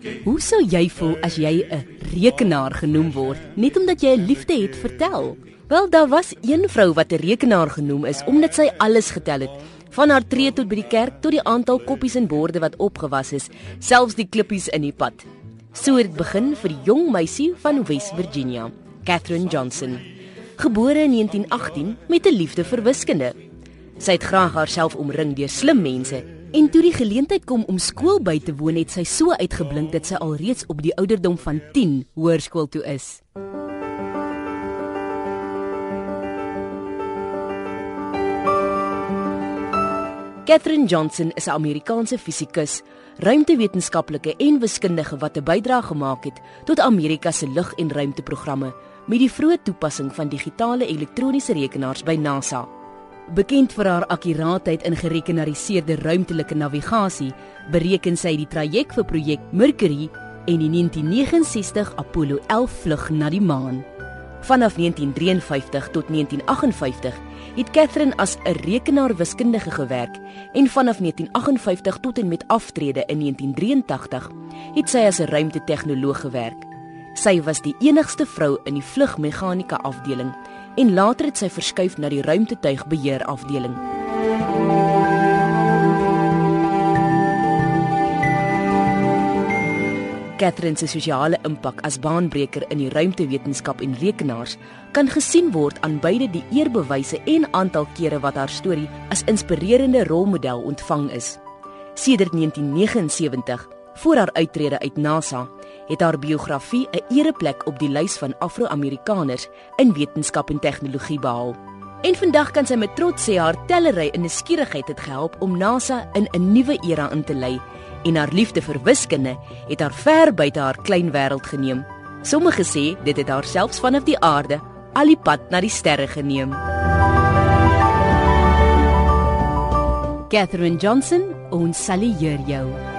Hoe sou jy voel as jy 'n rekenaar genoem word net omdat jy 'n liefde het vertel? Wel, daar was een vrou wat 'n rekenaar genoem is omdat sy alles getel het, van haar tree tot by die kerk tot die aantal koppies en borde wat opgewas is, selfs die klippies in die pad. So het dit begin vir die jong meisie van West Virginia, Katherine Johnson, gebore in 1918 met 'n liefde vir wiskunde. Sy het graag haarself omring deur slim mense En toe die geleentheid kom om skool by te woon, het sy so uitgeblink dat sy alreeds op die ouderdom van 10 hoërskool toe is. Katherine Johnson is 'n Amerikaanse fisikus, ruimtewetenskaplike en wiskundige wat 'n bydrae gemaak het tot Amerika se lug- en ruimteprogramme met die vroeë toepassing van digitale elektroniese rekenaars by NASA. Bekend vir haar akkuraatheid in gerekenariseerde ruimtelike navigasie, bereken sy die traject vir projek Mercury en die 1969 Apollo 11 vlug na die maan. Vanaf 1953 tot 1958 het Catherine as 'n rekenaarwiskundige gewerk en vanaf 1958 tot en met aftrede in 1983 het sy as 'n ruimtetegnoloog gewerk. Sy was die enigste vrou in die vlugmeganika afdeling en later het sy verskuif na die ruimtetuigbeheer afdeling. Catherine se sosiale impak as baanbreker in die ruimtewetenskap en rekenaars kan gesien word aan beide die eerbewyse en aantal kere wat haar storie as inspirerende rolmodel ontvang is. Sedert 1979, voor haar uittrede uit NASA, het haar biografie 'n ereplek op die lys van Afro-Amerikaners in wetenskap en tegnologie behaal. En vandag kan sy met trots sê haar tellery in nuuskierigheid het gehelp om NASA in 'n nuwe era in te lei en haar liefde vir wiskunde het haar ver buite haar klein wêreld geneem. Sommige sê dit het haar selfs vanaf die aarde al die pad na die sterre geneem. Catherine Johnson, ons salueer jou.